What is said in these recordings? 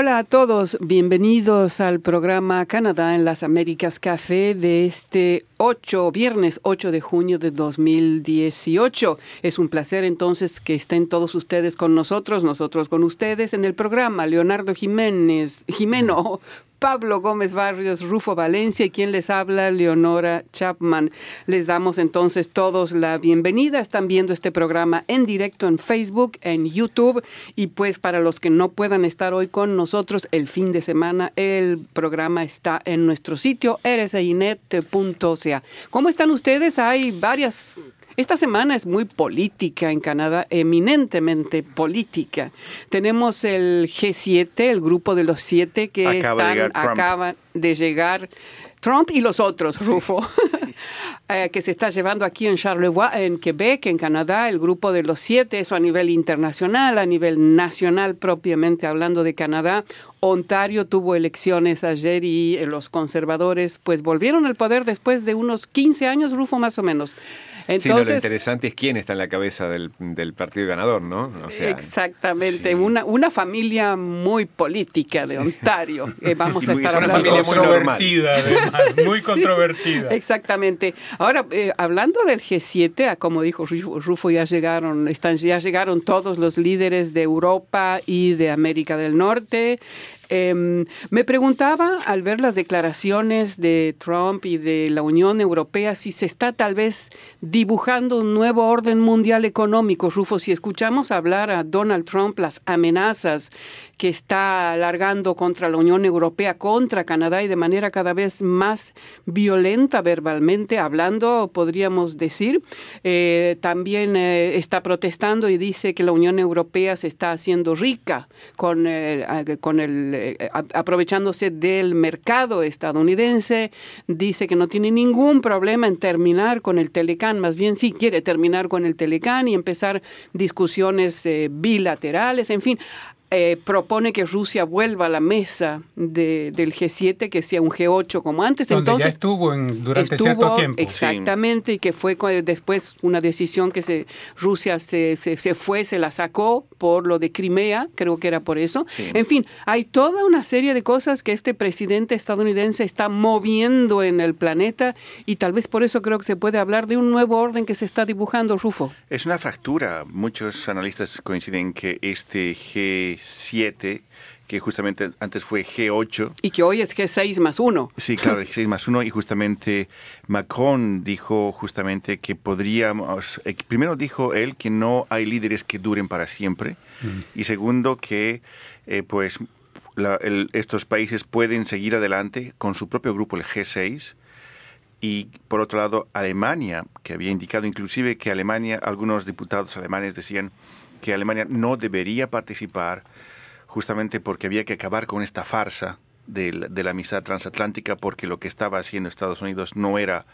Hola a todos, bienvenidos al programa Canadá en las Américas Café de este 8, viernes 8 de junio de 2018. Es un placer entonces que estén todos ustedes con nosotros, nosotros con ustedes en el programa. Leonardo Jiménez, Jimeno, Pablo Gómez Barrios, Rufo Valencia y quien les habla, Leonora Chapman. Les damos entonces todos la bienvenida. Están viendo este programa en directo en Facebook, en YouTube y pues para los que no puedan estar hoy con nosotros el fin de semana, el programa está en nuestro sitio rsinet.ca. ¿Cómo están ustedes? Hay varias esta semana es muy política en Canadá, eminentemente política. Tenemos el G7, el grupo de los siete que Acaba están, acaban de llegar. Trump y los otros, Rufo, eh, que se está llevando aquí en Charlevoix, en Quebec, en Canadá, el grupo de los siete, eso a nivel internacional, a nivel nacional propiamente hablando de Canadá. Ontario tuvo elecciones ayer y eh, los conservadores pues volvieron al poder después de unos 15 años, Rufo, más o menos. Sí, no, lo Entonces, interesante es quién está en la cabeza del, del partido ganador, ¿no? O sea, Exactamente, sí. una, una familia muy política de Ontario. Eh, vamos Y a estar es una hablando. familia muy controvertida, además, muy controvertida. Exactamente. Ahora, eh, hablando del G7, ah, como dijo Rufo, Rufo, ya llegaron, están, ya llegaron todos los líderes de Europa y de América del Norte. Em, me preguntaba al ver las declaraciones de Trump y de la Unión Europea si se está tal vez dibujando un nuevo orden mundial económico. Rufo, si escuchamos hablar a Donald Trump las amenazas que está alargando contra la Unión Europea, contra Canadá y de manera cada vez más violenta verbalmente, hablando, podríamos decir. Eh, también eh, está protestando y dice que la Unión Europea se está haciendo rica con, eh, con el, eh, aprovechándose del mercado estadounidense. Dice que no tiene ningún problema en terminar con el Telecán, más bien sí quiere terminar con el Telecán y empezar discusiones eh, bilaterales, en fin. Eh, propone que Rusia vuelva a la mesa de- del G7, que sea un G8 como antes. Donde ya Entonces, estuvo en, durante estuvo cierto tiempo. exactamente y que fue después una decisión que se Rusia se, se, se fue se la sacó por lo de Crimea creo que era por eso Sí. en fin hay toda una serie de cosas que este presidente estadounidense está moviendo en el planeta y tal vez por eso creo que se puede hablar de un nuevo orden que se está dibujando Rufo Es una fractura. Muchos analistas coinciden que este G7, que justamente antes fue G8, y que hoy es G6 más uno. Sí, claro, el G6 más uno. Y justamente Macron dijo justamente que podríamos, eh, primero dijo él que no hay líderes que duren para siempre. Y segundo que eh, pues la- el- estos países pueden seguir adelante con su propio grupo, el G6, y por otro lado Alemania, que había indicado inclusive que Alemania, algunos diputados alemanes decían que Alemania no debería participar justamente porque había que acabar con esta farsa de la, de la amistad transatlántica porque lo que estaba haciendo Estados Unidos no era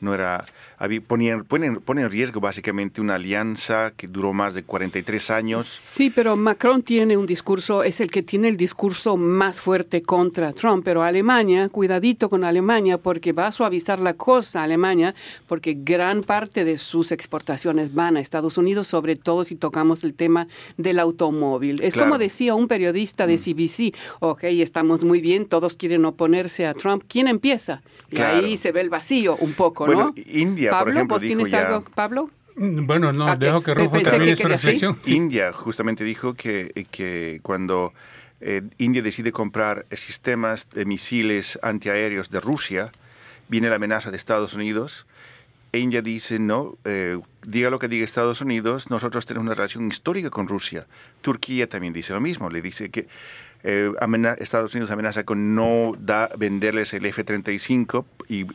no era había, ponían, ponen, pone en riesgo básicamente una alianza que duró más de 43 años Sí, pero Macron tiene un discurso, es el que tiene el discurso más fuerte contra Trump, pero Alemania, cuidadito con Alemania, porque va a suavizar la cosa Alemania, porque gran parte de sus exportaciones van a Estados Unidos, sobre todo si tocamos el tema del automóvil. Es Claro. como decía un periodista de CBC, ok, estamos muy bien, todos quieren oponerse a Trump, ¿quién empieza? Y Claro. ahí se ve el vacío un poco, Bueno, ¿no? India, por Pablo, ejemplo, ¿vos dijo tienes ya- algo, Pablo? Mm, Bueno, no, Ah, dejo que Rufo pensé termine que su reflexión. Sí. India justamente dijo que, que cuando eh, India decide comprar sistemas de misiles antiaéreos de Rusia, viene la amenaza de Estados Unidos. E India dice, no, eh, diga lo que diga Estados Unidos, nosotros tenemos una relación histórica con Rusia. Turquía también dice lo mismo, le dice que eh, Estados Unidos amenaza con no da, venderles el F-35 y,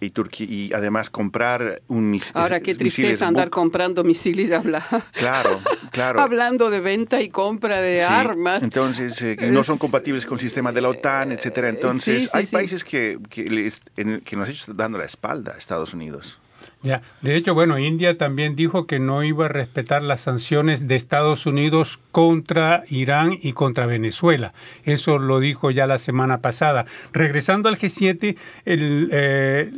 y, Turquía, y además comprar un mis- Ahora qué tristeza andar comprando misiles, habla. Claro, claro. Hablando de venta y compra de Sí, armas. Entonces, eh, no son Es- compatibles con el sistema de la OTAN, etcétera. sí, Entonces, sí, hay países que, que, les- en- que nos están dando la espalda a Estados Unidos. Ya, de hecho, bueno, India también dijo que no iba a respetar las sanciones de Estados Unidos contra Irán y contra Venezuela. Eso lo dijo ya la semana pasada. Regresando al G7, el, eh,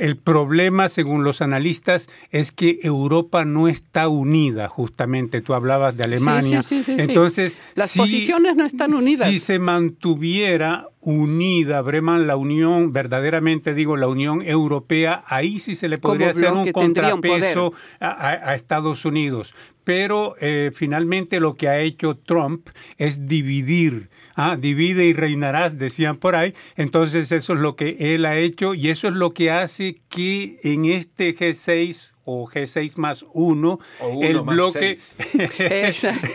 el problema, según los analistas, es que Europa no está unida, justamente. Tú hablabas de Alemania. Sí, sí, sí, Entonces, las si- posiciones no están unidas. Si se mantuviera unida, Breman, la Unión, verdaderamente digo, la Unión Europea, ahí sí se le podría hacer un tendría un contrapeso a, a- a Estados Unidos. Pero eh, finalmente lo que ha hecho Trump es dividir. Ah, divide y reinarás, decían por ahí. Entonces eso es lo que él ha hecho y eso es lo que hace que en este G6 o G6 más uno, O uno el más bloque,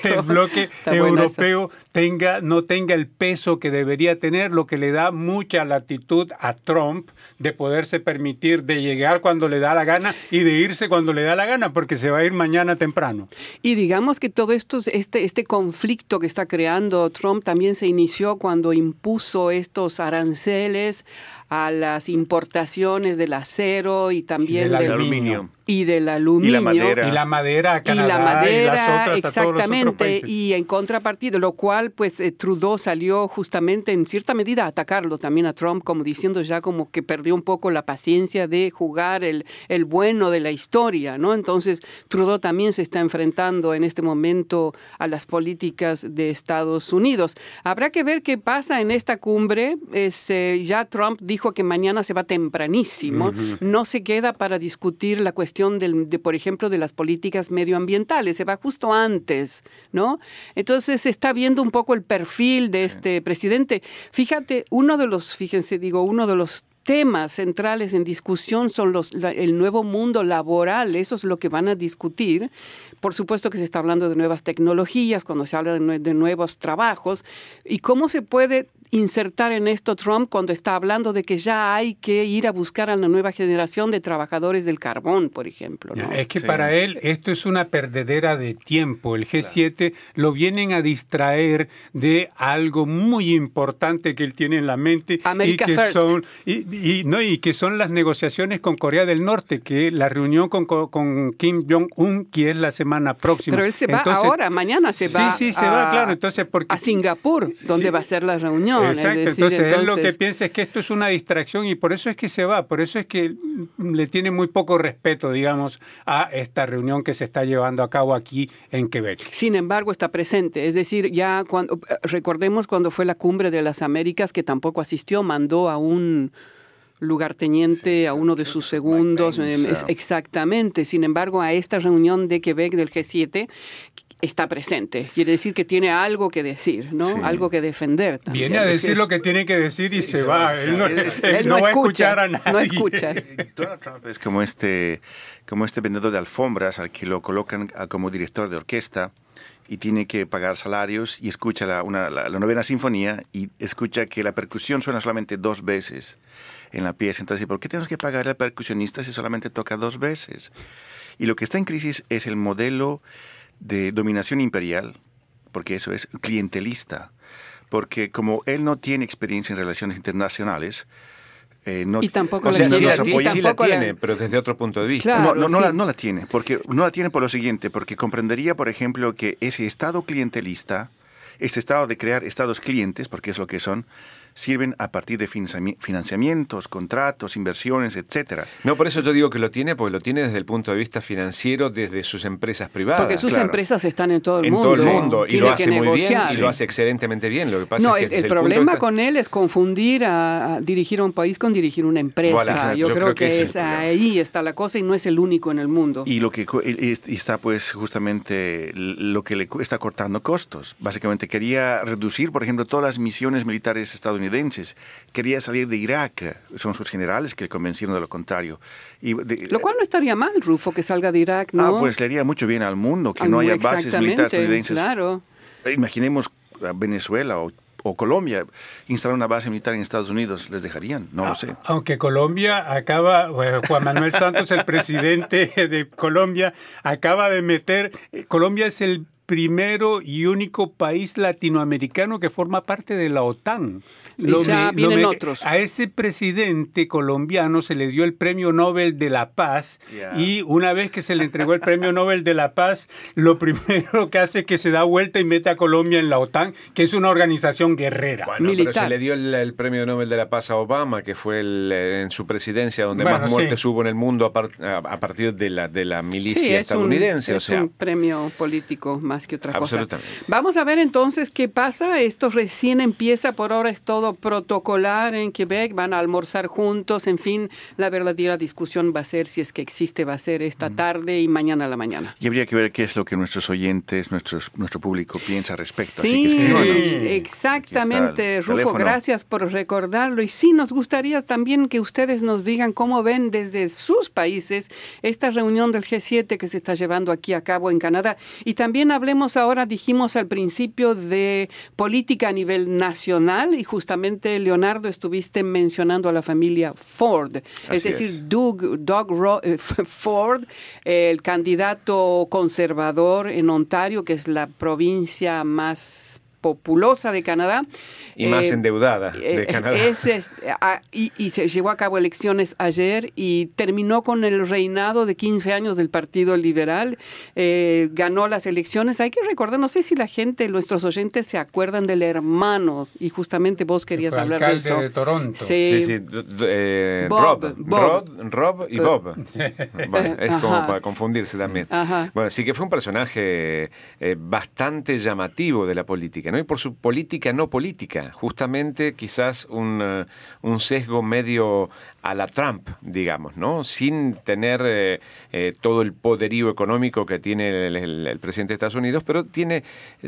el bloque europeo tenga, no tenga el peso que debería tener, lo que le da mucha latitud a Trump de poderse permitir de llegar cuando le da la gana y de irse cuando le da la gana, porque se va a ir mañana temprano. Y digamos que todo esto, este, este conflicto que está creando Trump también se inició cuando impuso estos aranceles a las importaciones del acero y también del del, aluminio. y del aluminio. madera. Y la madera a y la madera, las otras, a todos los otros exactamente, países. y en contrapartida, lo cual pues eh, Trudeau salió justamente en cierta medida a atacarlo también a Trump, como diciendo ya como que perdió un poco la paciencia de jugar el, el bueno de la historia, ¿no? Entonces Trudeau también se está enfrentando en este momento a las políticas de Estados Unidos. Habrá que ver qué pasa en esta cumbre. Es, eh, ya Trump dijo que mañana se va tempranísimo, no se queda para discutir la cuestión del, de, por ejemplo, de las políticas medioambientales, se va justo antes, ¿no? Entonces se está viendo un poco el perfil de este presidente. Fíjate, uno de los, fíjense, digo, uno de los temas centrales en discusión son los, la- el nuevo mundo laboral, eso es lo que van a discutir. Por supuesto que se está hablando de nuevas tecnologías, cuando se habla de nuevos trabajos, y cómo se puede insertar en esto Trump cuando está hablando de que ya hay que ir a buscar a la nueva generación de trabajadores del carbón, por ejemplo. ¿no? Es que Sí. para él esto es una perdedera de tiempo. El G7 lo vienen a distraer de algo muy importante que él tiene en la mente America y que First. son y, y- no y que son las negociaciones con Corea del Norte, que la reunión con, con- con Kim Jong Un que es la semana próxima. Pero él se va Entonces- ahora, mañana se Sí, va. sí, se a, va, claro. Entonces, porque a Singapur, donde Sí. va a ser la reunión. Es Exacto, decir, entonces, él lo que piensa es que esto es una distracción y por eso es que se va, por eso es que le tiene muy poco respeto, digamos, a esta reunión que se está llevando a cabo aquí en Quebec. Sin embargo, está presente. Es decir, ya cuando eh, recordemos cuando fue la cumbre de las Américas, que tampoco asistió, mandó a un lugarteniente, a uno de sus segundos, eh, es- ah. exactamente. Sin embargo, a esta reunión de Quebec del G7 está presente. Quiere decir que tiene algo que decir, ¿no? Sí. Algo que defender también. Viene a es- decir lo que tiene que decir y, se, se va. va, Él no, es- él Él no no va a escucha, escuchar a nadie. no escucha. Donald Trump es como este, como este vendedor de alfombras al que lo colocan a- como director de orquesta y tiene que pagar salarios y escucha la, una- la- la novena sinfonía y escucha que la percusión suena solamente dos veces en la pieza. Entonces, ¿por qué tenemos que pagar al percusionista si solamente toca dos veces? Y lo que está en crisis es el modelo de dominación imperial, porque eso es clientelista. Porque como él no tiene experiencia en relaciones internacionales, eh, no, Y tampoco O la sea, tiene. sí la, nos y tiene, apoya- sí la tampoco la- tiene, pero desde otro punto de vista. Claro. no, no, no sí. la, no la tiene, porque no la tiene por lo siguiente, porque comprendería, por ejemplo, que ese estado clientelista, este estado de crear estados clientes, porque es lo que son, sirven a partir de financiami- financiamientos, contratos, inversiones, etcétera. No, por eso yo digo que lo tiene, porque lo tiene desde el punto de vista financiero, desde sus empresas privadas. Porque sus claro. empresas están en todo el en mundo. todo el mundo. Y Tiene lo hace que muy bien negociar. y lo hace excelentemente bien. Lo que pasa No, es el, que el de problema vista- con él es confundir a, a dirigir a un país con dirigir una empresa. Voilà, yo, creo, que, es el ahí está la cosa y no es el único en el mundo. Y lo que co- y- y está pues justamente lo que le está cortando costos. Básicamente quería reducir, por ejemplo, todas las misiones militares estadounidenses. Quería salir de Irak. Son sus generales que le convencieron de lo contrario. Y de- Lo cual no estaría mal, Rufo, que salga de Irak, ¿no? Ah, pues le haría mucho bien al mundo que Ah, no haya bases militares estadounidenses. Claro. Eh, Imaginemos a Venezuela o, o Colombia instalar una base militar en Estados Unidos. ¿Les dejarían? No lo sé. Aunque Colombia acaba, bueno, Juan Manuel Santos, el presidente de Colombia, acaba de meter, Colombia es el primero y único país latinoamericano que forma parte de la OTAN. Y ya vienen otros. A ese presidente colombiano se le dio el Premio Nobel de la Paz Yeah. y una vez que se le entregó el Premio Nobel de la Paz, lo primero que hace es que se da vuelta y mete a Colombia en la OTAN, que es una organización guerrera. Bueno, Militar. pero se le dio el, el premio Nobel de la Paz a Obama, que fue el, eh, en su presidencia donde Bueno, más muertes sí. hubo en el mundo a, par- a- a partir de la, de la milicia Sí, es un, estadounidense. o es sea, un premio político más que otra cosa. Absolutamente. Vamos a ver entonces qué pasa. Esto recién empieza, por ahora es todo protocolar en Quebec, van a almorzar juntos, en fin, la verdadera discusión va a ser si es que existe, va a ser esta tarde y mañana a la mañana. Y habría que ver qué es lo que nuestros oyentes, nuestros, nuestro público piensa al respecto. Así Sí, que escríbanos. exactamente, Rufo, gracias por recordarlo. Y sí, nos gustaría también que ustedes nos digan cómo ven desde sus países esta reunión del G7 que se está llevando aquí a cabo en Canadá. Y también hablemos ahora, dijimos al principio, de política a nivel nacional y justamente, Leonardo, estuviste mencionando a la familia Ford, es decir, es. Doug, Doug Ro- eh, Ford, el candidato conservador en Ontario, que es la provincia más populosa de Canadá. y más Eh, endeudada de eh, Canadá. es, es, ah, y, y se llevó a cabo elecciones ayer y terminó con el reinado de 15 años del Partido Liberal. Eh, ganó las elecciones. Hay que recordar, no sé si la gente, nuestros oyentes se acuerdan del hermano y justamente vos querías fue hablar de alcalde eso. de Toronto. Sí, sí, d- eh, Bob, Rob, Bob. Rod, Rob y Bob. Bueno, es como Ajá. para confundirse también. Ajá. Bueno, sí que fue un personaje eh, bastante llamativo de la política, Y por su política no política, justamente quizás un, eh, un sesgo medio a la Trump, digamos, ¿no? Sin tener eh, eh, todo el poderío económico que tiene el presidente de Estados Unidos, pero tiene,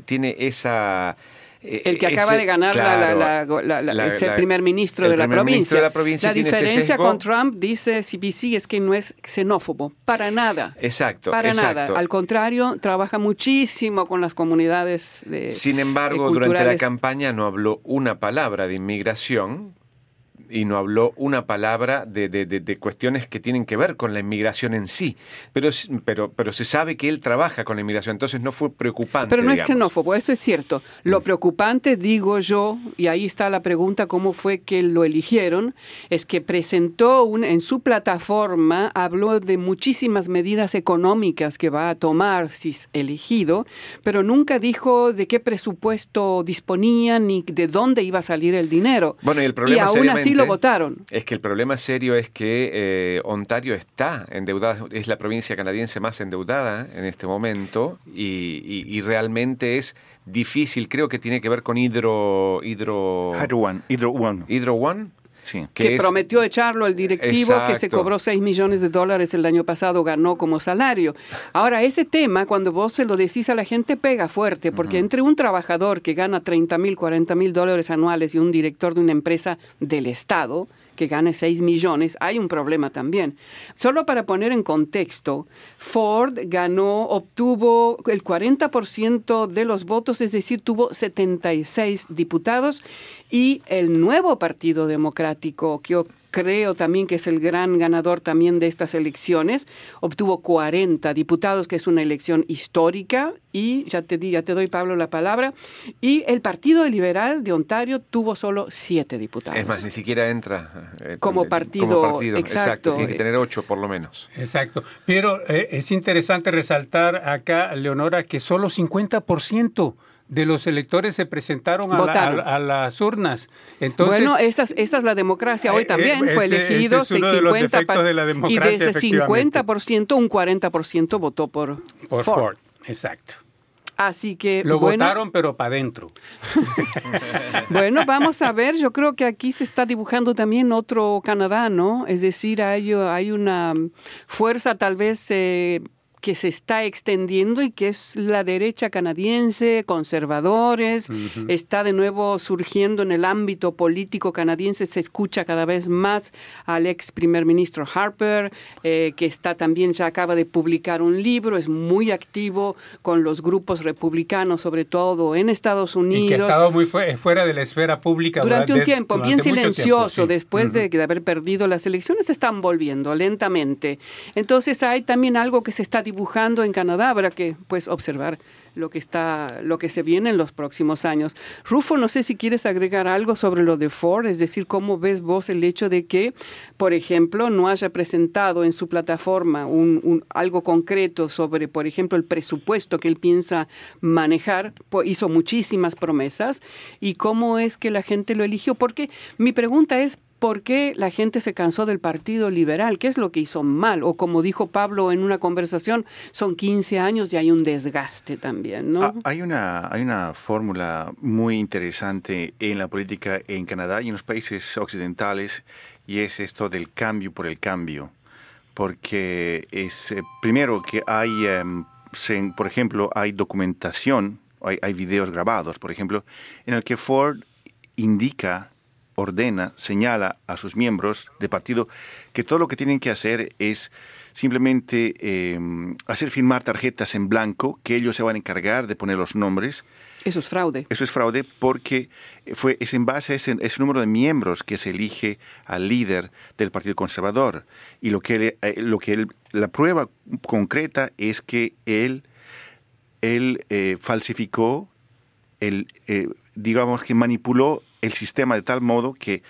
tiene esa... eh, El que acaba ese- de ganar la- la- la- la- la- es el la- primer ministro el de la primer provincia. ministro de la provincia ese diferencia con Trump, dice CBC, es que no es xenófobo, para nada. Exacto, Para exacto. nada. Al contrario, trabaja muchísimo con las comunidades de Sin embargo, eh, durante la campaña no habló una palabra de inmigración y no habló una palabra de, de- de- de cuestiones que tienen que ver con la inmigración en sí. Pero, pero, pero se sabe que él trabaja con la inmigración, entonces no fue preocupante. Pero no es digamos. xenófobo, eso es cierto. Mm. Lo preocupante, digo yo, y ahí está la pregunta, ¿cómo fue que lo eligieron? Es que presentó un, en su plataforma, habló de muchísimas medidas económicas que va a tomar si es elegido, pero nunca dijo de qué presupuesto disponía ni de dónde iba a salir el dinero. Bueno, y el problema y aún así lo votaron. Es que el problema serio es que eh, Ontario está endeudada, es la provincia canadiense más endeudada en este momento y, y- y realmente es difícil, creo que tiene que ver con Hydro, Hydro, Hydro One. Hydro One. Hydro One. Sí. que, es- prometió echarlo al directivo que se cobró 6 millones de dólares el año pasado, ganó como salario. Ahora, ese tema, cuando vos se lo decís a la gente, pega fuerte, porque entre un trabajador que gana 30 mil, 40 mil dólares anuales y un director de una empresa del Estado, que gane 6 millones, hay un problema también. Solo para poner en contexto, Ford ganó, obtuvo el 40% de los votos, es decir, tuvo 76 diputados y el nuevo Partido Democrático, que creo también que es el gran ganador también de estas elecciones, obtuvo 40 diputados, que es una elección histórica, y ya te, di, ya te doy, Pablo, la palabra, y el Partido Liberal de Ontario tuvo solo 7 diputados. Es más, ni siquiera entra eh, Como partido, Como partido, exacto. Tiene que tener ocho por lo menos. Exacto. Pero eh, es interesante resaltar acá, Leonora, que solo 50% de los electores se presentaron a, la- a- a las urnas. Entonces, bueno, esa es, la democracia hoy Eh, también. eh, Fue elegido es uno de los 50 defectos de la y de ese efectivamente. 50%, un 40% votó por, por Ford. Ford. Exacto. Así que Lo bueno, votaron, pero para adentro. Bueno, vamos a ver. Yo creo que aquí se está dibujando también otro Canadá, ¿no? Es decir, hay, hay una fuerza tal vez eh, que se está extendiendo y que es la derecha canadiense, conservadores, está de nuevo surgiendo en el ámbito político canadiense, se escucha cada vez más al ex primer ministro Harper, eh, que está también, ya acaba de publicar un libro, es muy activo con los grupos republicanos, sobre todo en Estados Unidos Y que ha estado muy fue- fuera de la esfera pública durante un tiempo, durante bien tiempo, silencioso, sí. después de, de haber perdido las elecciones, se están volviendo lentamente. Entonces hay también algo que se está dibujando en Canadá, habrá que pues observar lo que está, lo que se viene en los próximos años. Rufo, no sé si quieres agregar algo sobre lo de Ford, es decir, cómo ves vos el hecho de que, por ejemplo, no haya presentado en su plataforma un, algo concreto sobre, por ejemplo, el presupuesto que él piensa manejar, hizo muchísimas promesas. Y cómo es que la gente lo eligió, porque mi pregunta es, ¿Por qué la gente se cansó del Partido Liberal? ¿Qué es lo que hizo mal? O como dijo Pablo en una conversación, son 15 años y hay un desgaste también, ¿no? Ah, hay una, hay una fórmula muy interesante en la política en Canadá y en los países occidentales y es esto del cambio por el cambio. Porque es, eh, primero que hay, em, por ejemplo, hay documentación, hay videos grabados, por ejemplo, en el que Ford indica ordena, señala a sus miembros de partido que todo lo que tienen que hacer es simplemente eh, hacer firmar tarjetas en blanco, que ellos se van a encargar de poner los nombres. Eso es fraude. Eso es fraude porque fue, es en base a ese, número de miembros que se elige al líder del Partido Conservador. Y lo que, eh, lo que la prueba concreta es que él, él eh, falsificó, el, digamos que manipuló el sistema de tal modo que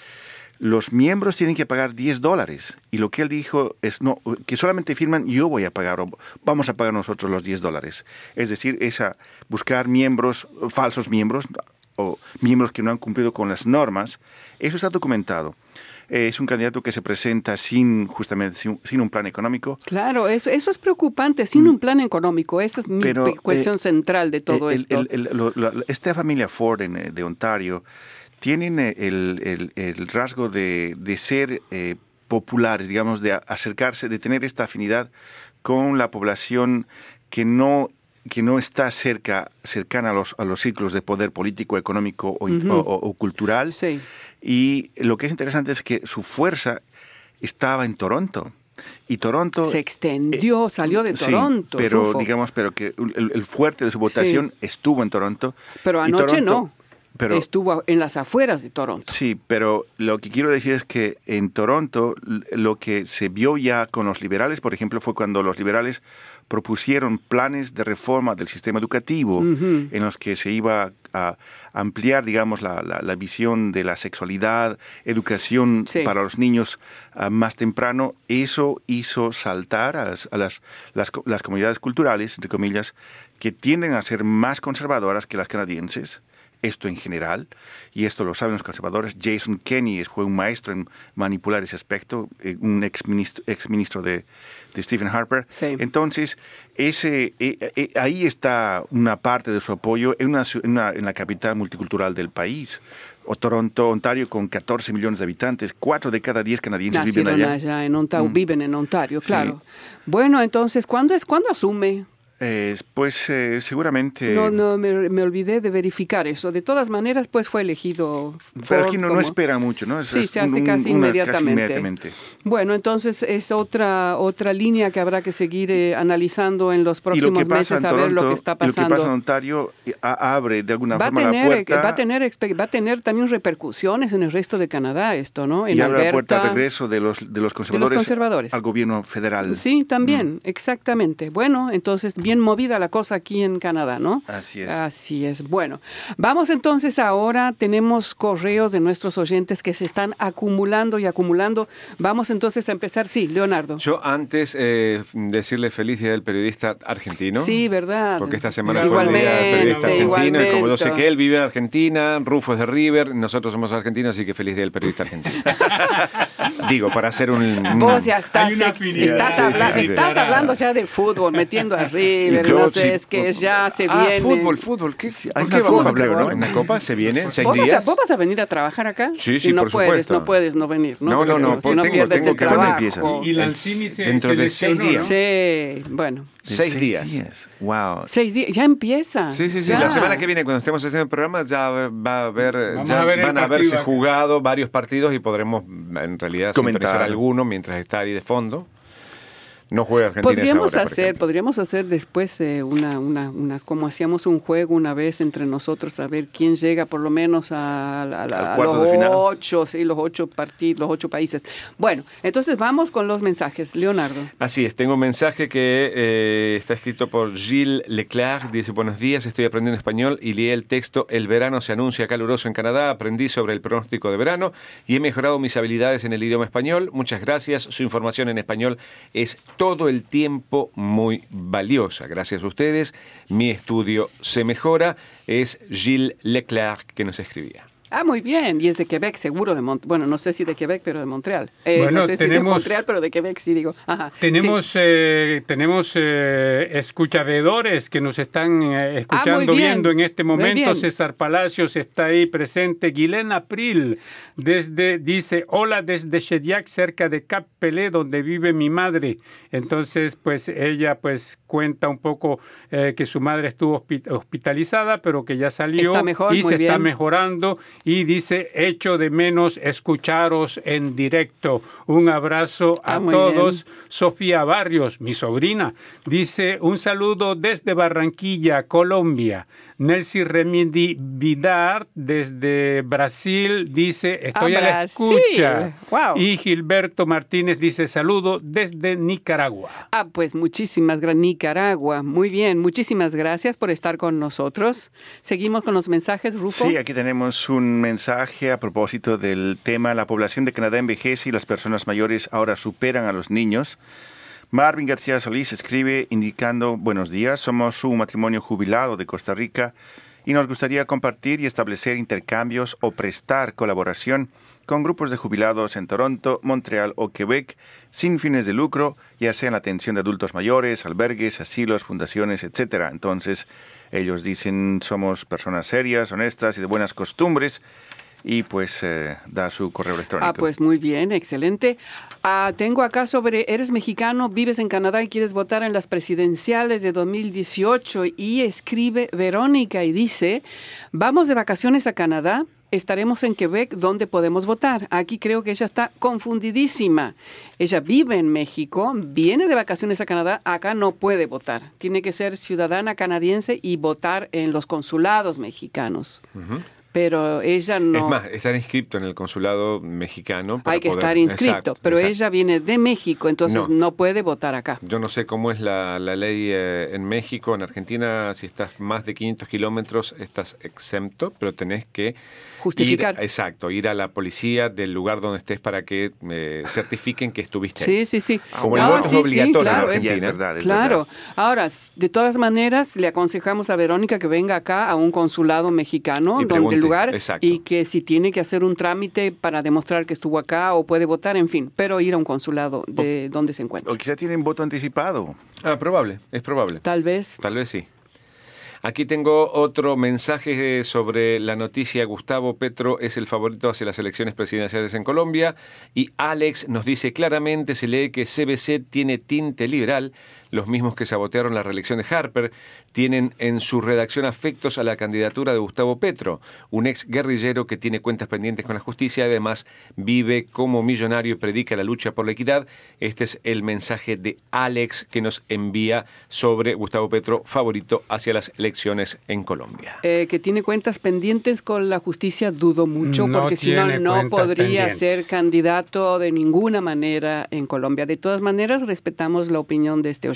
los miembros tienen que pagar 10 dólares. Y lo que él dijo es no, que solamente firman, yo voy a pagar, o vamos a pagar nosotros los 10 dólares. Es decir, esa, buscar miembros, falsos miembros, o miembros que no han cumplido con las normas, eso está documentado. es un candidato que se presenta sin justamente sin, un plan económico. Claro, eso, eso es preocupante, sin mm. un plan económico. Esa es mi cuestión eh, central de todo esto. esta familia Ford eh, de Ontario tienen eh, el, rasgo de, ser eh, populares, digamos, de acercarse, de tener esta afinidad con la población que no que no está cerca, cercana a los, a los ciclos de poder político, económico o, cultural. Y lo que es interesante es que su fuerza estaba en Toronto. Y Toronto se extendió, eh, salió de Toronto. pero digamos, pero que el, fuerte de su votación estuvo en Toronto. Pero anoche no. Estuvo en las afueras de Toronto. Sí, pero lo que quiero decir es que en Toronto lo que se vio ya con los liberales, por ejemplo, fue cuando los liberales propusieron planes de reforma del sistema educativo en los que se iba a ampliar, digamos, la, visión de la sexualidad, educación para los niños ah, más temprano. Eso hizo saltar a, las, las comunidades culturales, entre comillas, que tienden a ser más conservadoras que las canadienses esto en general, y esto lo saben los conservadores. Jason Kenney fue un maestro en manipular ese aspecto, eh, un ex ministro, ex ministro de, Stephen Harper. Entonces, ese, eh, eh, ahí está una parte de su apoyo en, una, en, la capital multicultural del país. O Toronto, Ontario, con 14 millones de habitantes, cuatro de cada diez canadienses viven allá. en Ontario, mm. viven en Ontario, claro. Bueno, entonces, ¿cuándo es cuándo asume pues eh, seguramente... No, no, me, olvidé de verificar eso. De todas maneras, pues fue elegido. Pero aquí no, espera mucho, ¿no? sí, se hace casi, inmediatamente. Bueno, entonces es otra otra línea que habrá que seguir eh, analizando en los próximos meses a ver lo que está pasando. lo que pasa en Ontario eh, abre de alguna forma la puerta... Va a, tener, va a tener también repercusiones en el resto de Canadá esto, ¿no? En y abre la puerta al regreso de los, de los, conservadores, al gobierno federal. Sí, también, mm. exactamente. Bueno, entonces bien movida la cosa aquí en Canadá, ¿no? Así es. Así es. Bueno, vamos entonces ahora, tenemos correos de nuestros oyentes que se están acumulando y acumulando. Vamos entonces a empezar. Sí, Leonardo. Yo antes eh, decirle feliz día del periodista argentino. Sí, ¿verdad? Porque esta semana fue el día del periodista argentino y como yo sé que él vive en Argentina, Rufo es de River, nosotros somos argentinos, así que feliz día del periodista argentino. Digo, para hacer un... Vos ya estás, estás, hablando ya de fútbol, metiendo a River no sé, es que ya se ah, viene. fútbol, fútbol. ¿Qué, ¿Por qué vamos a hablar, no? ¿Una copa se viene seis ¿Vos días? ¿Vos vas a venir a trabajar acá? Sí, sí, no por puedes, supuesto. No puedes no venir. No, no, no. Si no tengo, pierdes tengo el que trabajo. Y Lancini se Dentro de seis días. Sí, bueno. Seis, seis días. Wow. Seis días. Ya empieza. Sí, sí, sí. La semana que viene, cuando estemos haciendo el programa, ya va a haber, ya van a haberse jugado varios partidos y podremos, en realidad, sin alguno mientras está ahí de fondo. No juega Argentina. Podríamos esa hora, por hacer, podríamos hacer después eh, una, una, unas, como hacíamos un juego una vez entre nosotros, a ver quién llega por lo menos a, a los ocho, sí, los ocho partidos, los ocho países. Bueno, entonces vamos con los mensajes. Leonardo. Así es, tengo un mensaje que eh, está escrito por Gilles Leclerc. Dice, buenos días, estoy aprendiendo español y leí el texto El verano se anuncia caluroso en Canadá. Aprendí sobre el pronóstico de verano y he mejorado mis habilidades en el idioma español. Muchas gracias. Su información en español es todo el tiempo muy valiosa. Gracias a ustedes. Mi estudio se mejora. Es Gilles Leclerc que nos escribía. Ah, muy bien. Y es de Quebec, seguro de Mont Bueno, no sé si de Quebec, pero de Montreal. Eh, Bueno, no sé si de tenemos- Montreal, pero de Quebec sí digo. Ajá. Tenemos, Sí. eh, tenemos eh, escuchavedores que nos están eh, escuchando, Ah, bien. viendo en este momento. César Palacios está ahí presente. Guilén April desde, dice, hola desde Shediac, cerca de Cap Pelé, donde vive mi madre. Entonces, pues ella pues cuenta un poco eh, que su madre estuvo hospi- hospitalizada, pero que ya salió Está mejor, y se está mejorando y dice, echo de menos escucharos en directo. Un abrazo a Ah, muy todos. Sofía Barrios, mi sobrina, dice un saludo desde Barranquilla, Colombia. Nelcy Remidi Vidar desde Brasil dice estoy Ah, a la escucha. Wow. Y Gilberto Martínez dice saludo desde Nicaragua. Ah, pues muchísimas gracias, Nicaragua. Muy bien, muchísimas gracias por estar con nosotros. Seguimos con los mensajes, Rufo. Sí, aquí tenemos un mensaje a propósito del tema La población de Canadá envejece y las personas mayores ahora superan a los niños. Marvin García Solís escribe indicando, buenos días, somos un matrimonio jubilado de Costa Rica y nos gustaría compartir y establecer intercambios o prestar colaboración con grupos de jubilados en Toronto, Montreal o Quebec sin fines de lucro, ya sea en la atención de adultos mayores, albergues, asilos, fundaciones, etc. Entonces, ellos dicen somos personas serias, honestas y de buenas costumbres y pues eh, da su correo electrónico. Ah, pues muy bien, excelente. Ah, tengo acá sobre, eres mexicano, vives en Canadá y quieres votar en las presidenciales de 2018 y escribe Verónica y dice, vamos de vacaciones a Canadá. Estaremos en Quebec donde podemos votar. Aquí creo que ella está confundidísima. Ella vive en México, viene de vacaciones a Canadá, acá no puede votar. Tiene que ser ciudadana canadiense y votar en los consulados mexicanos. Pero ella no... Es más, estar inscrito en el consulado mexicano. para Hay que poder- estar inscrito, Exacto, pero exacto. ella viene de México, entonces No. no, puede votar acá. Yo no sé cómo es la, la ley eh, en México, en Argentina, si estás más de 500 kilómetros estás exento, pero tenés que Justificar. Ir, exacto, ir a la policía del lugar donde estés para que eh, certifiquen que estuviste ahí. Sí, sí, sí. Como el voto es obligatorio en claro, es Argentina. verdad, es Claro. verdad. Ahora, de todas maneras, le aconsejamos a Verónica que venga acá a un consulado mexicano, Y donde el lugar, exacto. y que si tiene que hacer un trámite para demostrar que estuvo acá o puede votar, en fin, pero ir a un consulado de donde se encuentra. O quizá tienen voto anticipado. Ah, probable, es probable. Tal vez. Tal vez sí. Aquí tengo otro mensaje sobre la noticia. Gustavo Petro es el favorito hacia las elecciones presidenciales en Colombia. Y Alex nos dice claramente, se lee que CBC tiene tinte liberal. Los mismos que sabotearon la reelección de Harper tienen en su redacción afectos a la candidatura de Gustavo Petro, un ex guerrillero que tiene cuentas pendientes con la justicia y además vive como millonario y predica la lucha por la equidad. Este es el mensaje de Alex que nos envía sobre Gustavo Petro, favorito hacia las elecciones en Colombia. Eh, que tiene cuentas pendientes con la justicia, dudo mucho, No porque si no, no podría pendientes. ser candidato de ninguna manera en Colombia. De todas maneras, respetamos la opinión de este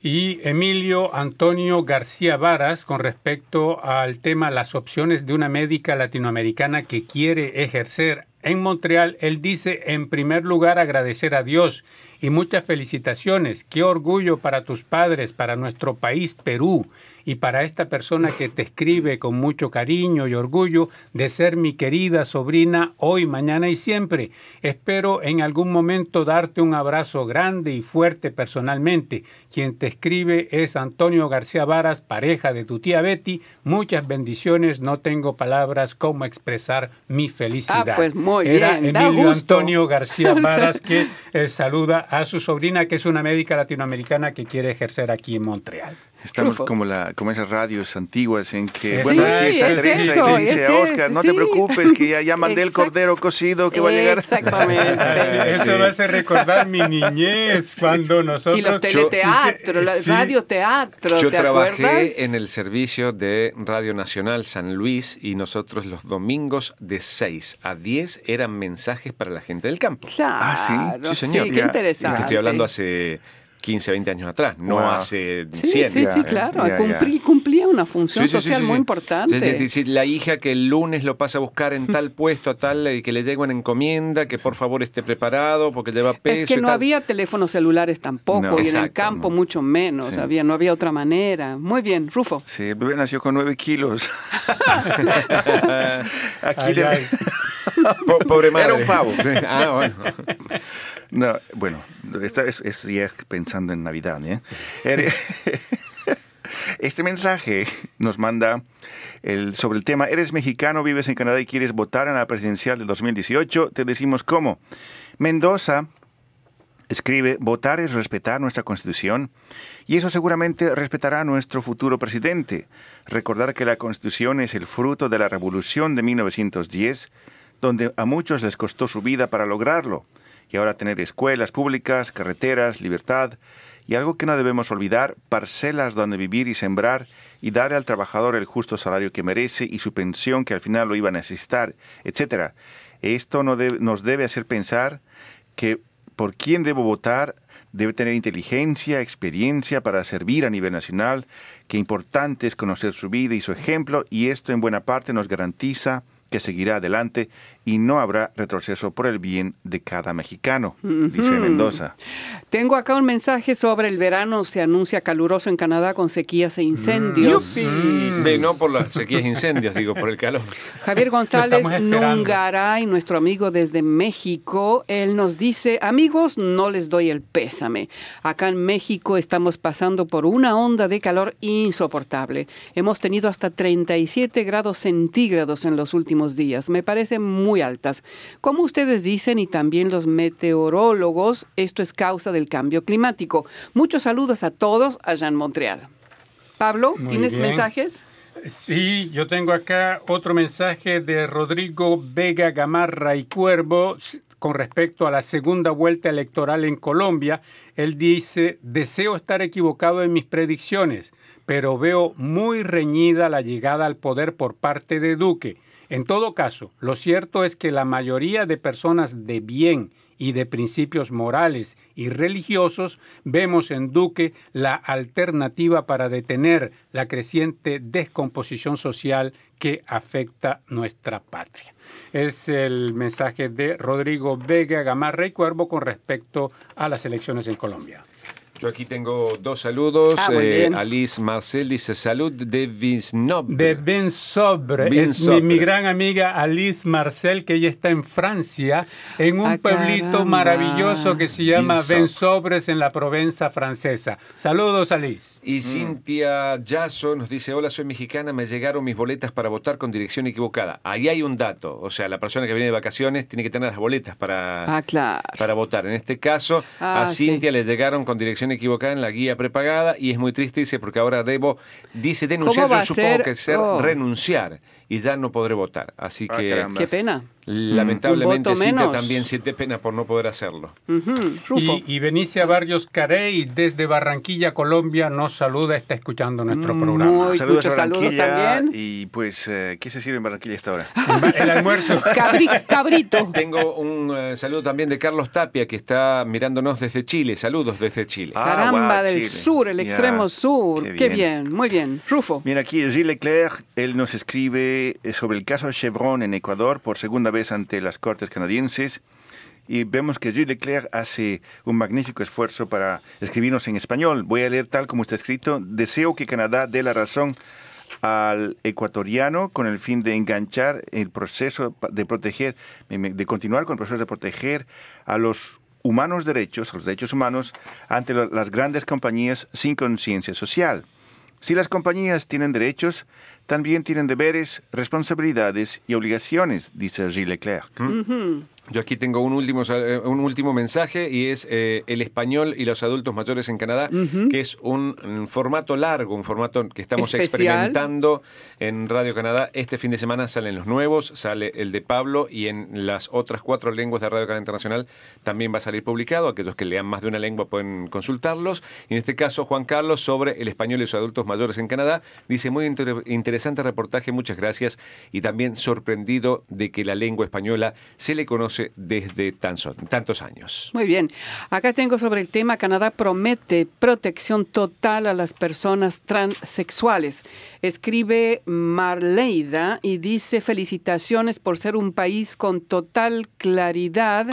Y Emilio Antonio García Varas, con respecto al tema las opciones de una médica latinoamericana que quiere ejercer en Montreal, él dice, en primer lugar, agradecer a Dios y muchas felicitaciones. Qué orgullo para tus padres, para nuestro país, Perú, y para esta persona que te escribe con mucho cariño y orgullo de ser mi querida sobrina hoy, mañana y siempre. Espero en algún momento darte un abrazo grande y fuerte personalmente. Quien te escribe es Antonio García Varas, pareja de tu tía Betty. Muchas bendiciones, no tengo palabras cómo expresar mi felicidad. Ah, pues muy Era bien, Emilio. Antonio García Varas que eh, saluda a su sobrina, que es una médica latinoamericana que quiere ejercer aquí en Montreal. Estamos Rufo. como, la, como esas radios antiguas en que, Sí, bueno, aquí está es Teresa eso, y le dice es a Oscar, no te sí. preocupes, que ya, ya mandé el cordero cocido que va a llegar. Exactamente. Eso me hace recordar mi niñez cuando nosotros... Y los teleteatros, la Sí. radioteatro, Yo ¿te trabajé acuerdas? en el servicio de Radio Nacional San Luis y nosotros los domingos de 6 a 10 eran mensajes para la gente del campo. Claro, sí, Sí, señor. qué interesante. Y te estoy hablando hace 15, 20 años atrás, no Wow. hace Sí, 100. sí, sí, Ya, claro. Cumplía una función Sí, sí, sí, social sí, muy sí. importante. Sí, sí, sí, sí, la hija que el lunes lo pasa a buscar en tal puesto, a tal, y que le llega una encomienda, que por favor esté preprado porque lleva peso. Es que y no tal. había teléfonos celulares tampoco No. y en el campo no. mucho menos. Sí. Había, no había otra manera. Muy bien, Rufo. Sí, el bebé nació con nueve kilos. Aquí Ay, de- ay. Po- pobre madre. Era un pavo. Sí. Ah, bueno. No, bueno, esta es, es pensando en Navidad. ¿eh? Ere- Este mensaje nos manda el, sobre el tema, eres mexicano, vives en Canadá y quieres votar en la presidencial del 2018. Te decimos cómo. Mendoza escribe, votar es respetar nuestra constitución y eso seguramente respetará a nuestro futuro presidente. Recordar que la constitución es el fruto de la revolución de 1910, donde a muchos les costó su vida para lograrlo. Y ahora tener escuelas públicas, carreteras, libertad y algo que no debemos olvidar, parcelas donde vivir y sembrar y darle al trabajador el justo salario que merece y su pensión que al final lo iba a necesitar, etc. Esto no nos debe hacer pensar que por quién debo votar debe tener inteligencia, experiencia para servir a nivel nacional, que importante es conocer su vida y su ejemplo, y esto en buena parte nos garantiza que seguirá adelante y no habrá retroceso por el bien de cada mexicano, dice Mendoza. Tengo acá un mensaje sobre el verano. Se anuncia caluroso en Canadá con sequías e incendios. De, no por las sequías e incendios, digo, por el calor. Javier González. Nungaray, nuestro amigo desde México, él nos dice, amigos, no les doy el pésame. Acá en México estamos pasando por una onda de calor insoportable. Hemos tenido hasta 37 grados centígrados en los últimos días. Me parecen muy altas. Como ustedes dicen y también los meteorólogos, esto es causa del cambio climático. Muchos saludos a todos allá en Montreal. Pablo, Muy ¿tienes bien. mensajes? Sí, yo tengo acá otro mensaje de Rodrigo Vega Gamarra y Cuervo con respecto a la segunda vuelta electoral en Colombia. Él dice, deseo estar equivocado en mis predicciones, pero veo muy reñida la llegada al poder por parte de Duque. En todo caso, lo cierto es que la mayoría de personas de bien y de principios morales y religiosos, vemos en Duque la alternativa para detener la creciente descomposición social que afecta nuestra patria. Es el mensaje de Rodrigo Vega Gamarra y Cuervo con respecto a las elecciones en Colombia. Yo aquí tengo dos saludos. Ah, Eh. Alice Marcel dice salud de Visnob. De Ben Sobre, Ben es mi, Sobre. mi gran amiga Alice Marcel, que ella está en Francia, en un Ah, pueblito caramba. maravilloso que se llama Ben Sobre. Ben Sobres en la Provenza francesa. Saludos, Alice. Y Cintia Yasso nos dice, hola, soy mexicana, me llegaron mis boletas para votar con dirección equivocada. Ahí hay un dato, o sea, la persona que viene de vacaciones tiene que tener las boletas para, Ah, claro. para votar. En este caso, Ah, a Cintia sí. le llegaron con dirección equivocada en la guía prepagada y es muy triste, dice, porque ahora debo, dice denunciar, ¿Cómo va yo supongo ser? que ser Oh. renunciar y ya no podré votar. Así Ah, que caramba. Qué pena. lamentablemente menos. también siente pena por no poder hacerlo. Ujú, Rufo. Y, y Benicia Barrios Carey, desde Barranquilla, Colombia, nos saluda, está escuchando nuestro Mm, programa. muy- Saludos a saludos Barranquilla también. y pues, eh, ¿qué se sirve en Barranquilla hasta ahora? El almuerzo. Cabri- cabrito. Tengo un eh, saludo también de Carlos Tapia, que está mirándonos desde Chile. Saludos desde Chile. Ah, Caramba, guau, del Chile. sur, el Ya, extremo sur. qué Qué bien. bien. muy bien. Rufo. Mira aquí, Gilles Leclerc, él nos escribe eh, sobre el caso Chevron en Ecuador por segunda vez ante las Cortes canadienses. Y vemos que Gilles Leclerc hace un magnífico esfuerzo para escribirnos en español. Voy a leer tal como está escrito. Deseo que Canadá dé la razón al ecuatoriano con el fin de enganchar el proceso de proteger, de continuar con el proceso de proteger a los humanos derechos, a los derechos humanos, ante las grandes compañías sin conciencia social. Si las compañías tienen derechos, también tienen deberes, responsabilidades y obligaciones, dice Gilles Leclerc. Yo aquí tengo un último, eh, un último mensaje y es eh, el español y los adultos mayores en Canadá, que es un, un, formato largo, un formato que estamos Especial. experimentando en Radio Canadá. Este fin de semana salen los nuevos, sale el de Pablo y en las otras cuatro lenguas de Radio Canadá Internacional también va a salir publicado. Aquellos que lean más de una lengua pueden consultarlos. Y en este caso, Juan Carlos sobre el español y los adultos mayores en Canadá dice muy inter interesante reportaje, muchas gracias y también sorprendido de que la lengua española se le conoce desde tantos años. Muy bien. Acá tengo sobre el tema, Canadá promete protección total a las personas transexuales. Escribe Marleida y dice felicitaciones por ser un país con total claridad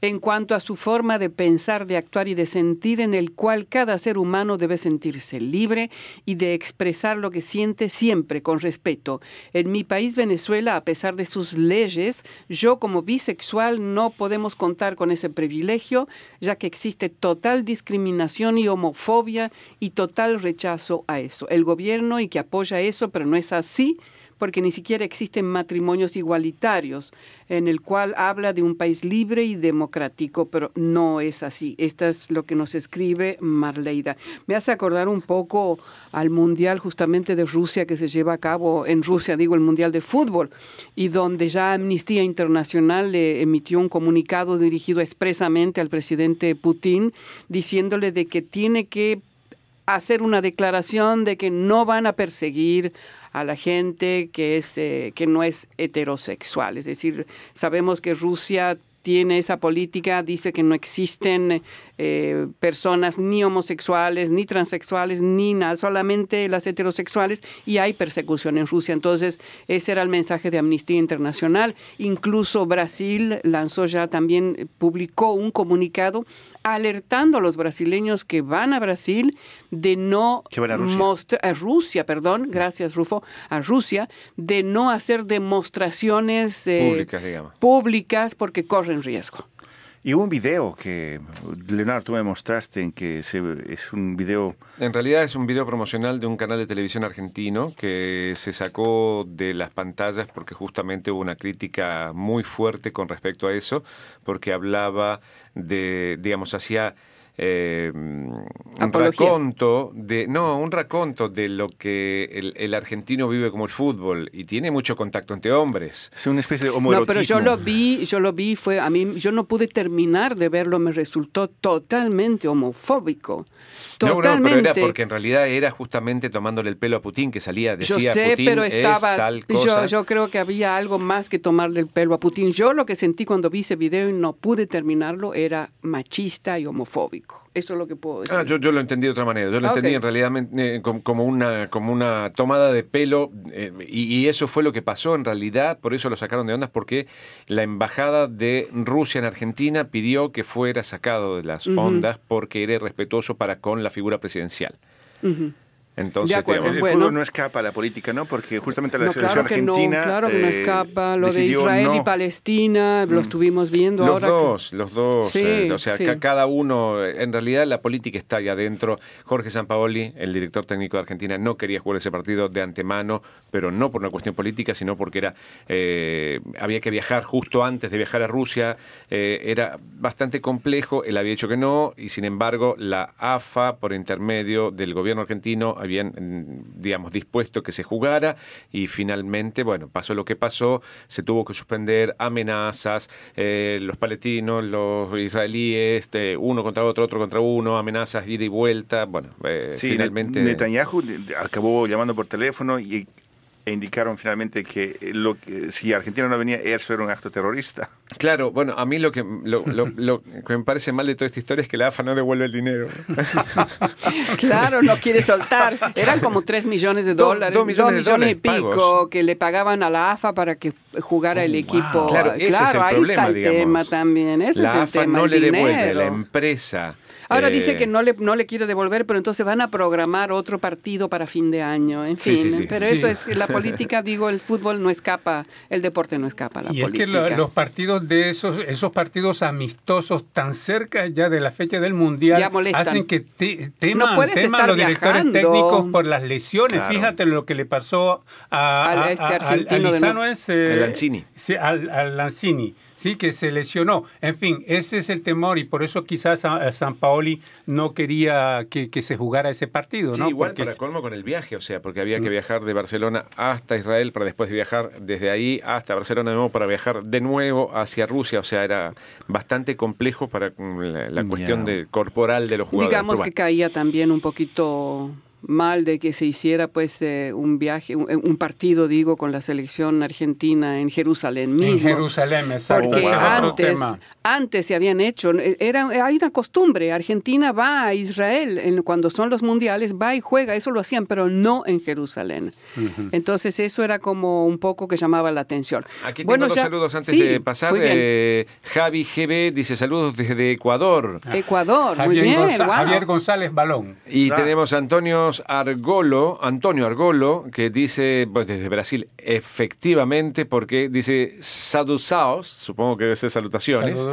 en cuanto a su forma de pensar, de actuar y de sentir, en el cual cada ser humano debe sentirse libre y de expresar lo que siente siempre con respeto. En mi país, Venezuela, a pesar de sus leyes, yo como bisexual no podemos contar con ese privilegio, ya que existe total discriminación y homofobia y total rechazo a eso. El gobierno y que apoya eso, pero no es así porque ni siquiera existen matrimonios igualitarios, en el cual habla de un país libre y democrático, pero no es así. Esto es lo que nos escribe Marleida. Me hace acordar un poco al Mundial justamente de Rusia que se lleva a cabo en Rusia, digo el Mundial de Fútbol, y donde ya Amnistía Internacional le emitió un comunicado dirigido expresamente al presidente Putin, diciéndole de que tiene que hacer una declaración de que no van a perseguir a la gente que, es, eh, que no es heterosexual. Es decir, sabemos que Rusia tiene esa política, dice que no existen eh, personas ni homosexuales, ni transexuales, ni nada, solamente las heterosexuales y hay persecución en Rusia. Entonces, ese era el mensaje de Amnistía Internacional. Incluso Brasil lanzó ya también, publicó un comunicado alertando a los brasileños que van a Brasil de no mostrar, a Rusia, perdón, gracias Rufo, a Rusia, de no hacer demostraciones eh, públicas, digamos. públicas porque corren riesgo. Y un video que, Leonardo, tú me mostraste en que se, es un video... En realidad es un video promocional de un canal de televisión argentino que se sacó de las pantallas porque justamente hubo una crítica muy fuerte con respecto a eso, porque hablaba de, digamos, hacía eh, un Apología. raconto de no un raconto de lo que el, el, argentino vive como el fútbol y tiene mucho contacto entre hombres. Es una especie de no pero yo lo vi yo lo vi fue a mí yo no pude terminar de verlo me resultó totalmente homofóbico. Totalmente no, no, pero era porque en realidad era justamente tomándole el pelo a Putin que salía decía yo sé Putin pero estaba es tal cosa. Yo, yo creo que había algo más que tomarle el pelo a Putin. Yo lo que sentí cuando vi ese video y no pude terminarlo era machista y homofóbico eso es lo que puedo decir. Ah, yo, yo, lo entendí de otra manera. Yo lo Ah, entendí en realidad eh, como, como una, como una tomada de pelo eh, y, y, eso fue lo que pasó en realidad. Por eso lo sacaron de ondas porque la embajada de Rusia en Argentina pidió que fuera sacado de las uh -huh. ondas porque era irrespetuoso para con la figura presidencial. Uh -huh. Entonces, acuerdo, digamos, el bueno. fútbol no escapa a la política, ¿no? Porque justamente la no, selección claro argentina. No, claro que no eh, escapa. Lo de Israel y Palestina, lo estuvimos viendo Los ahora. dos, los dos. Sí, eh, o sea, sí. cada uno, en realidad la política está ahí adentro. Jorge Sampaoli, el director técnico de Argentina, no quería jugar ese partido de antemano, pero no por una cuestión política, sino porque era eh, había que viajar justo antes de viajar a Rusia. eh, era bastante complejo, él había dicho que no, y sin embargo la AFA, por intermedio del gobierno argentino, mm, digamos, dispuesto que se jugara, y finalmente, bueno, pasó lo que pasó, se tuvo que suspender amenazas, eh, los palestinos, los israelíes, de uno contra otro, otro contra uno, amenazas ida y vuelta, bueno, eh, Sí, finalmente... Netanyahu acabó llamando por teléfono y e indicaron finalmente que, lo que si Argentina no venía, eso era un acto terrorista. Claro, bueno, a mí lo que, lo, lo- lo que me parece mal de toda esta historia es que la AFA no devuelve el dinero. Claro, no quiere soltar. Eran como 3 millones de dólares. dos millones de dólares y pico pagos. que le pagaban a la AFA para que jugara el equipo. Claro, ese es el ahí problema, está el digamos. tema también. Ese la es el AFA tema, no el le devuelve, la empresa. Ahora eh, dice que no le, no le quiere devolver, pero entonces van a programar otro partido para fin de año. En Sí, fin, sí, sí. pero Sí. eso es la política, digo, el fútbol no escapa, el deporte no escapa a la y es política. que lo- los partidos de esos, esos partidos amistosos tan cerca ya de la fecha del mundial hacen que te, teman, No puedes teman estar los directores viajando. técnicos por las lesiones. Claro. Fíjate lo que le pasó a, Al a- este a- al- al de es, eh, El Lanzini. Sí, al, al Lanzini sí, que se lesionó. En fin, ese es el temor y por eso quizás San Paoli no quería que, se jugara ese partido. Sí, ¿no? igual para colmo con el viaje, o sea, porque había que mm. viajar de Barcelona hasta Israel para después viajar desde ahí hasta Barcelona de nuevo para viajar de nuevo hacia Rusia, o sea, era bastante complejo para la, cuestión de, corporal de los jugadores. Digamos que caía también un poquito mal de que se hiciera pues eh, un viaje, un, partido, digo, con la selección argentina en Jerusalén mismo. En Jerusalén, exacto. Porque antes, antes se habían hecho, era, hay una costumbre, Argentina va a Israel en, cuando son los mundiales, va y juega, eso lo hacían, pero no en Jerusalén. Entonces eso era como un poco que llamaba la atención. Aquí tengo dos saludos antes de pasar. Eh, Javi GB dice saludos desde Ecuador. Ecuador, muy bien. Javier González Balón. Y tenemos a Antonio Argolo, Antonio Argolo, que dice, desde Brasil, efectivamente, porque dice sadusaos, supongo que debe ser salutaciones,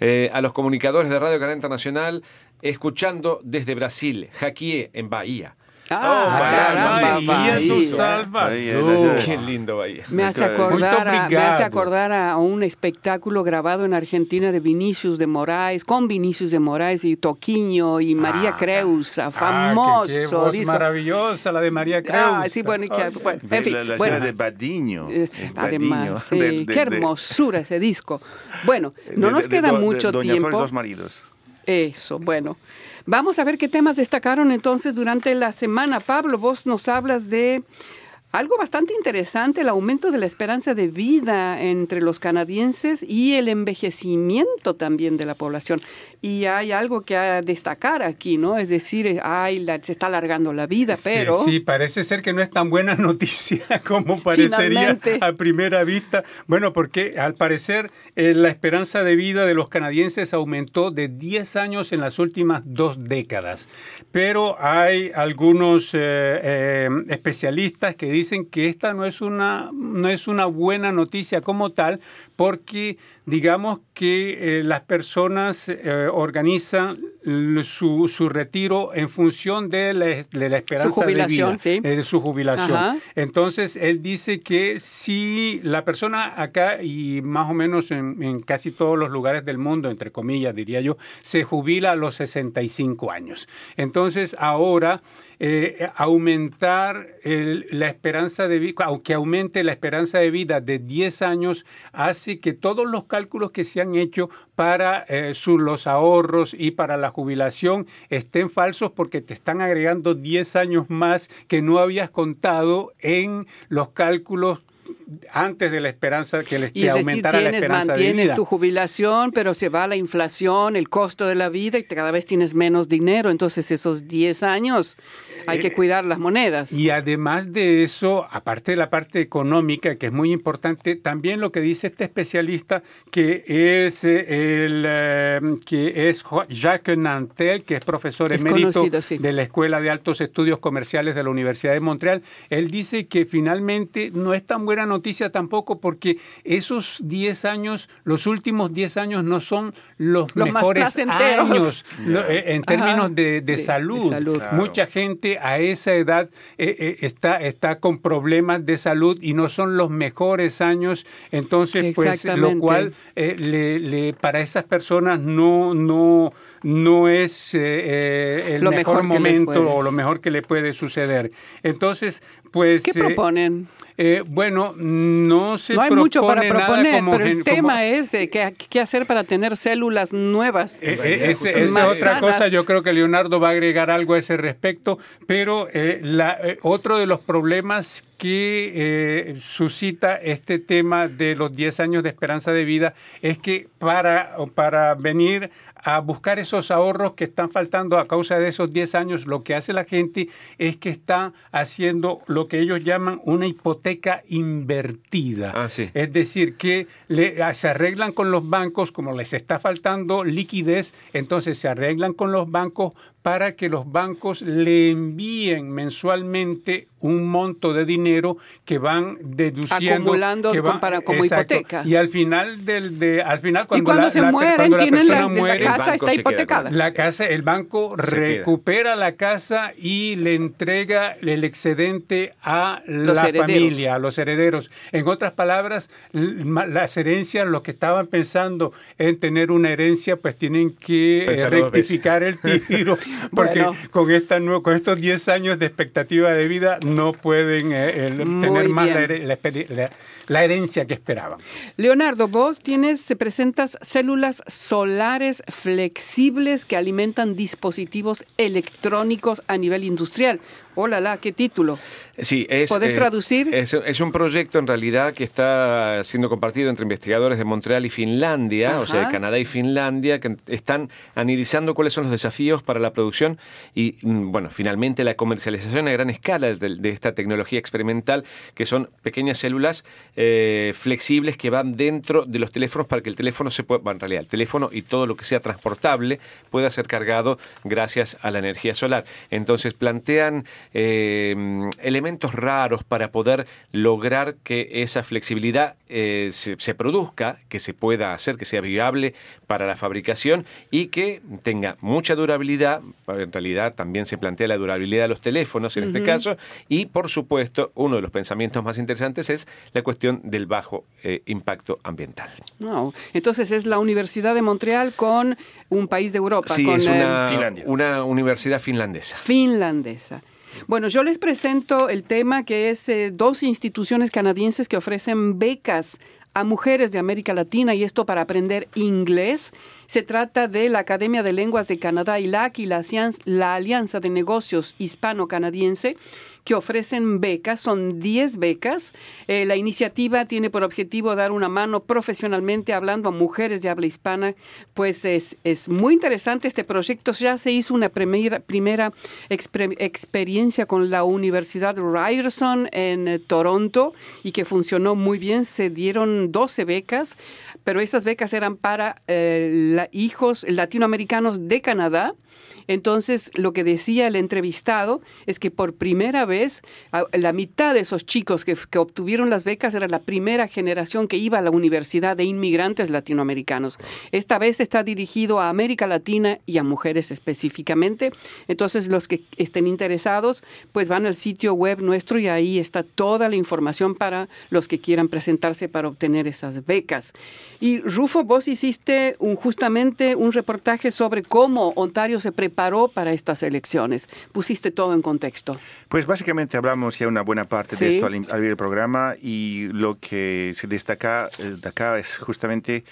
eh, a los comunicadores de Radio Canal Internacional, escuchando desde Brasil, Jaquié, en Bahía. Ah, oh, Bahía, Qué lindo Bahía. Me hace, acordar a, me hace acordar a un espectáculo grabado en Argentina de Vinicius de Moraes, con Vinicius de Moraes y Toquiño y María ah, Creusa, famoso. qué, voz maravillosa la de María Creusa. Ah, sí, bueno, en fin, la, bueno, de Badiño. además, sí, qué hermosura ese disco. Bueno, no nos queda mucho Doña tiempo. Flor, dos maridos. Eso, bueno. Vamos a ver qué temas destacaron entonces durante la semana. Pablo, vos nos hablas de algo bastante interesante, el aumento de la esperanza de vida entre los canadienses y el envejecimiento también de la población. Y hay algo que a destacar aquí, ¿no? Es decir, ay, se está alargando la vida, pero... Sí, parece ser que no es tan buena noticia como parecería a primera vista. Bueno, porque al parecer eh, la esperanza de vida de los canadienses aumentó de 10 años en las últimas dos décadas. Pero hay algunos eh, eh, especialistas que dicen que esta no es una, no es una buena noticia como tal, porque digamos que eh, las personas eh, organizan su, su, retiro en función de la, de la esperanza de vida, ¿sí? De su jubilación. Entonces, él dice que si la persona acá y más o menos en, en, casi todos los lugares del mundo, entre comillas, diría yo, se jubila a los 65 años. Entonces, ahora eh, aumentar la esperanza de vida, aunque aumente la esperanza de vida de 10 años, hace que todos los cálculos que se han hecho para eh, los ahorros y para la jubilación estén falsos porque te están agregando 10 años más que no habías contado en los cálculos antes de la esperanza que, les, que aumentara la esperanza de vida. tu jubilación, pero se va la inflación, el costo de la vida y cada vez tienes menos dinero. Entonces esos 10 años hay que eh, cuidar las monedas. Y además de eso, aparte de la parte económica, que es muy importante, también lo que dice este especialista, que es eh, el eh, que es Jacques Nantel, que es profesor emérito de la Escuela de Altos Estudios Comerciales de la Universidad de Montreal, él dice que finalmente no es tan noticia tampoco porque esos 10 años, los últimos 10 años no son los, mejores años en términos de, salud. Mucha gente a esa edad eh, eh, está, está con problemas de salud y no son los mejores años, entonces pues lo cual eh, le, para esas personas no, no, no es el mejor, momento o lo mejor que le puede suceder. Entonces, pues... ¿Qué proponen? Eh, bueno, no se No hay mucho para proponer, pero el tema es qué, qué, hacer para tener células nuevas. Eh, eh, esa es otra cosa, yo creo que Leonardo va a agregar algo a ese respecto, pero la, otro de los problemas que suscita este tema de los 10 años de esperanza de vida es que para, para venir a buscar esos ahorros que están faltando a causa de esos 10 años, lo que hace la gente es que está haciendo lo que ellos llaman una hipoteca invertida. Ah, es decir, que ah, se arreglan con los bancos, como les está faltando liquidez, entonces se arreglan con los bancos para que los bancos le envíen mensualmente un monto de dinero que van deduciendo. Acumulando que van- para- como exacto. hipoteca. Y al final, del, de, al final y cuando, cuando la, se la- mueren, cuando la tienen la, persona la muere, banco casa está hipotecada. la casa, el banco Se queda. recupera la casa y le entrega el excedente a Los la herederos. familia, a los herederos. En otras palabras, las herencias, los que estaban pensando en tener una herencia, pues tienen que eh, Pensarlo rectificar el tiro, porque Bueno. con esta con estos 10 años de expectativa de vida no pueden eh, el- tener más la, herencia que esperaban. Leonardo, vos tienes, se presentas células solares flexibles que alimentan dispositivos electrónicos a nivel industrial. Hola, la, qué título. Sí, es, ¿Podés eh, traducir? Es, es un proyecto en realidad que está siendo compartido entre investigadores de Montreal y Finlandia, o sea, de. Canadá y Finlandia, que están analizando cuáles son los desafíos para la producción y, mm, bueno, finalmente la comercialización a gran escala de, de esta tecnología experimental, que son pequeñas células eh, flexibles que van dentro de los teléfonos para que el teléfono se pueda, bueno, en realidad, el teléfono y todo lo que sea transportable pueda ser cargado gracias a la energía solar. Entonces plantean eh, elementos raros para poder lograr que esa flexibilidad eh, se, se produzca, que se pueda hacer, que sea viable para la fabricación y que tenga mucha durabilidad. En realidad también se plantea la durabilidad de los teléfonos en este caso. Y por supuesto, uno de los pensamientos más interesantes es la cuestión del bajo eh, impacto ambiental. No. Entonces es la Universidad de Montreal con un país de Europa, Sí, con es eh, una, Finlandia. una universidad finlandesa. finlandesa. Bueno, yo les presento el tema que es eh, dos instituciones canadienses que ofrecen becas a mujeres de América Latina y esto para aprender inglés. Se trata de la Academia de Lenguas de Canadá, y la, Alianza- la Alianza de Negocios Hispano-Canadiense que ofrecen becas, son 10 becas. Eh, la iniciativa tiene por objetivo dar una mano profesionalmente hablando a mujeres de habla hispana. Pues es, es muy interesante este proyecto. Ya se hizo una primera, primera experiencia con la Universidad Ryerson en eh, Toronto y que funcionó muy bien. Se dieron 12 becas, pero esas becas eran para eh, la- hijos latinoamericanos de Canadá. Entonces, lo que decía el entrevistado es que por primera vez, la mitad de esos chicos que, que obtuvieron las becas era la primera generación que iba a la universidad de inmigrantes latinoamericanos. Esta vez está dirigido a América Latina y a mujeres específicamente. Entonces, los que estén interesados, pues van al sitio web nuestro y ahí está toda la información para los que quieran presentarse para obtener esas becas. Y Rufo, vos hiciste un, justamente un reportaje sobre cómo Ontario se preparó para estas elecciones. Pusiste todo en contexto. Pues básicamente hablamos ya una buena parte de Sí. esto al, al abrir el programa y lo que se destaca eh, de acá es justamente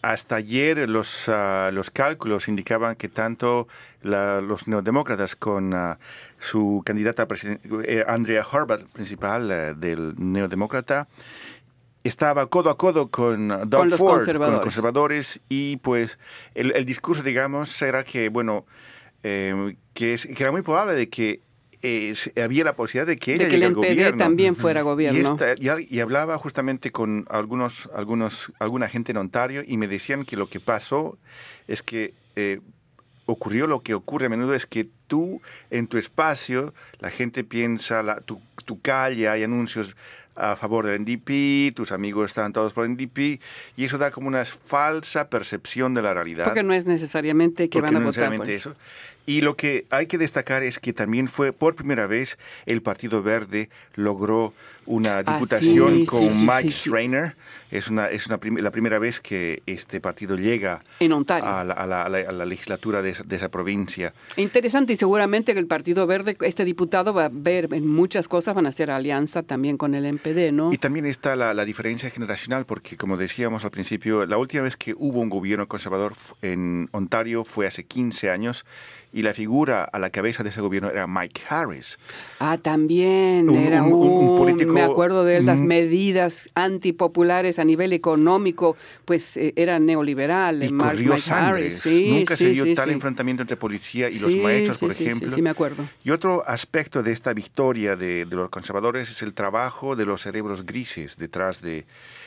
hasta ayer los, ah, los cálculos indicaban que tanto la- los neodemócratas con ah, su candidata eh, Andrea Horvath, principal eh, del neodemócrata, estaba codo a codo con Doug Con los Ford, con los conservadores, y pues el, el discurso, digamos, era que, bueno, eh, que, es- que era muy probable de que eh, había la posibilidad de que ella De que el al gobierno. también fuera Y, gobierno. esta- y al- y hablaba justamente con algunos, algunos, alguna gente en Ontario y me decían que lo que pasó es que eh, ocurrió lo que ocurre a menudo es que tú en tu espacio la gente piensa la, tu, tu calle hay anuncios a favor del NDP, tus amigos están todos por el NDP y eso da como una falsa percepción de la realidad. Porque no es necesariamente que van a no votar por eso. eso. Y lo que hay que destacar es que también fue por primera vez el Partido Verde logró una diputación Ah, sí, con sí, sí, Mike. Schreiner. Es, una, es una prim- la primera vez que este partido llega En Ontario. a la, a la- a la- a la legislatura de esa, de esa provincia. Interesante y seguramente que el Partido Verde, este diputado va a ver en muchas cosas, van a hacer alianza también con el MPD, ¿no? Y también está la, la diferencia generacional, porque como decíamos al principio, la última vez que hubo un gobierno conservador en Ontario fue hace 15 años y la figura a la cabeza de ese gobierno era Mike Harris. Ah, también Un- era un- un, un- político- me acuerdo de él, las Mm. medidas antipopulares a nivel económico, pues eh, era neoliberal. Y eh, Mark- corrió Mike. Harris. Sí, Nunca se sí, dio sí, tal enfrentamiento entre policía y los maestros, por sí, sí, ejemplo. sí, me acuerdo. Y otro aspecto de esta victoria de, de los conservadores es el trabajo de los cerebros grises detrás de,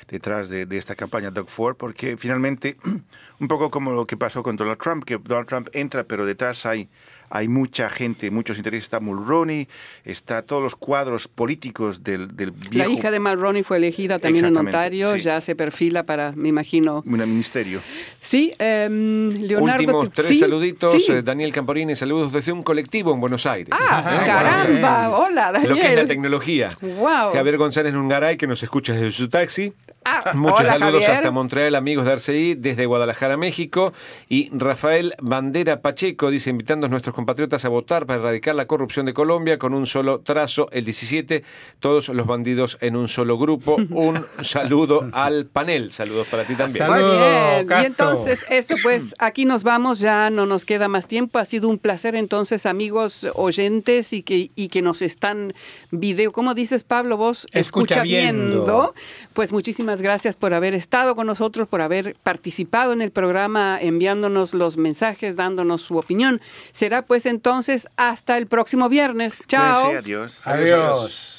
detrás de, de esta campaña Doug Ford, porque finalmente, un poco como lo que pasó con Donald Trump, que Donald Trump entra, pero detrás hay hay hay mucha gente, muchos intereses. Está Mulroney, está todos los cuadros políticos del, del viejo... La hija de Mulroney fue elegida también en Ontario, ya se perfila para, me imagino... Un ministerio. Sí, em, Leonardo... Últimos tres saluditos. Eh, Daniel Camporini, saludos desde un colectivo en Buenos Aires. ¡Ah, caramba! Hola, Daniel. Lo que es la tecnología. Wow. Javier González Nungaray, que nos escucha desde su taxi. Ah, Muchos saludos hasta Montreal, amigos de RCI, desde Guadalajara, México. Y Rafael Bandera Pacheco dice, invitando a nuestros compatriotas a votar para erradicar la corrupción de Colombia con un solo trazo, el 17, todos los bandidos en un solo grupo. Un saludo al panel. Saludos para ti también. Muy bien. Y entonces, eso pues, aquí nos vamos, ya no nos queda más tiempo. Ha sido un placer entonces, amigos oyentes y que, y que nos están video, ¿cómo dices Pablo? Vos escucha, viendo. Pues muchísimas gracias por haber estado con nosotros, por haber participado en el programa, enviándonos los mensajes, dándonos su opinión. Será pues entonces hasta el próximo viernes. Chao. adiós. adiós.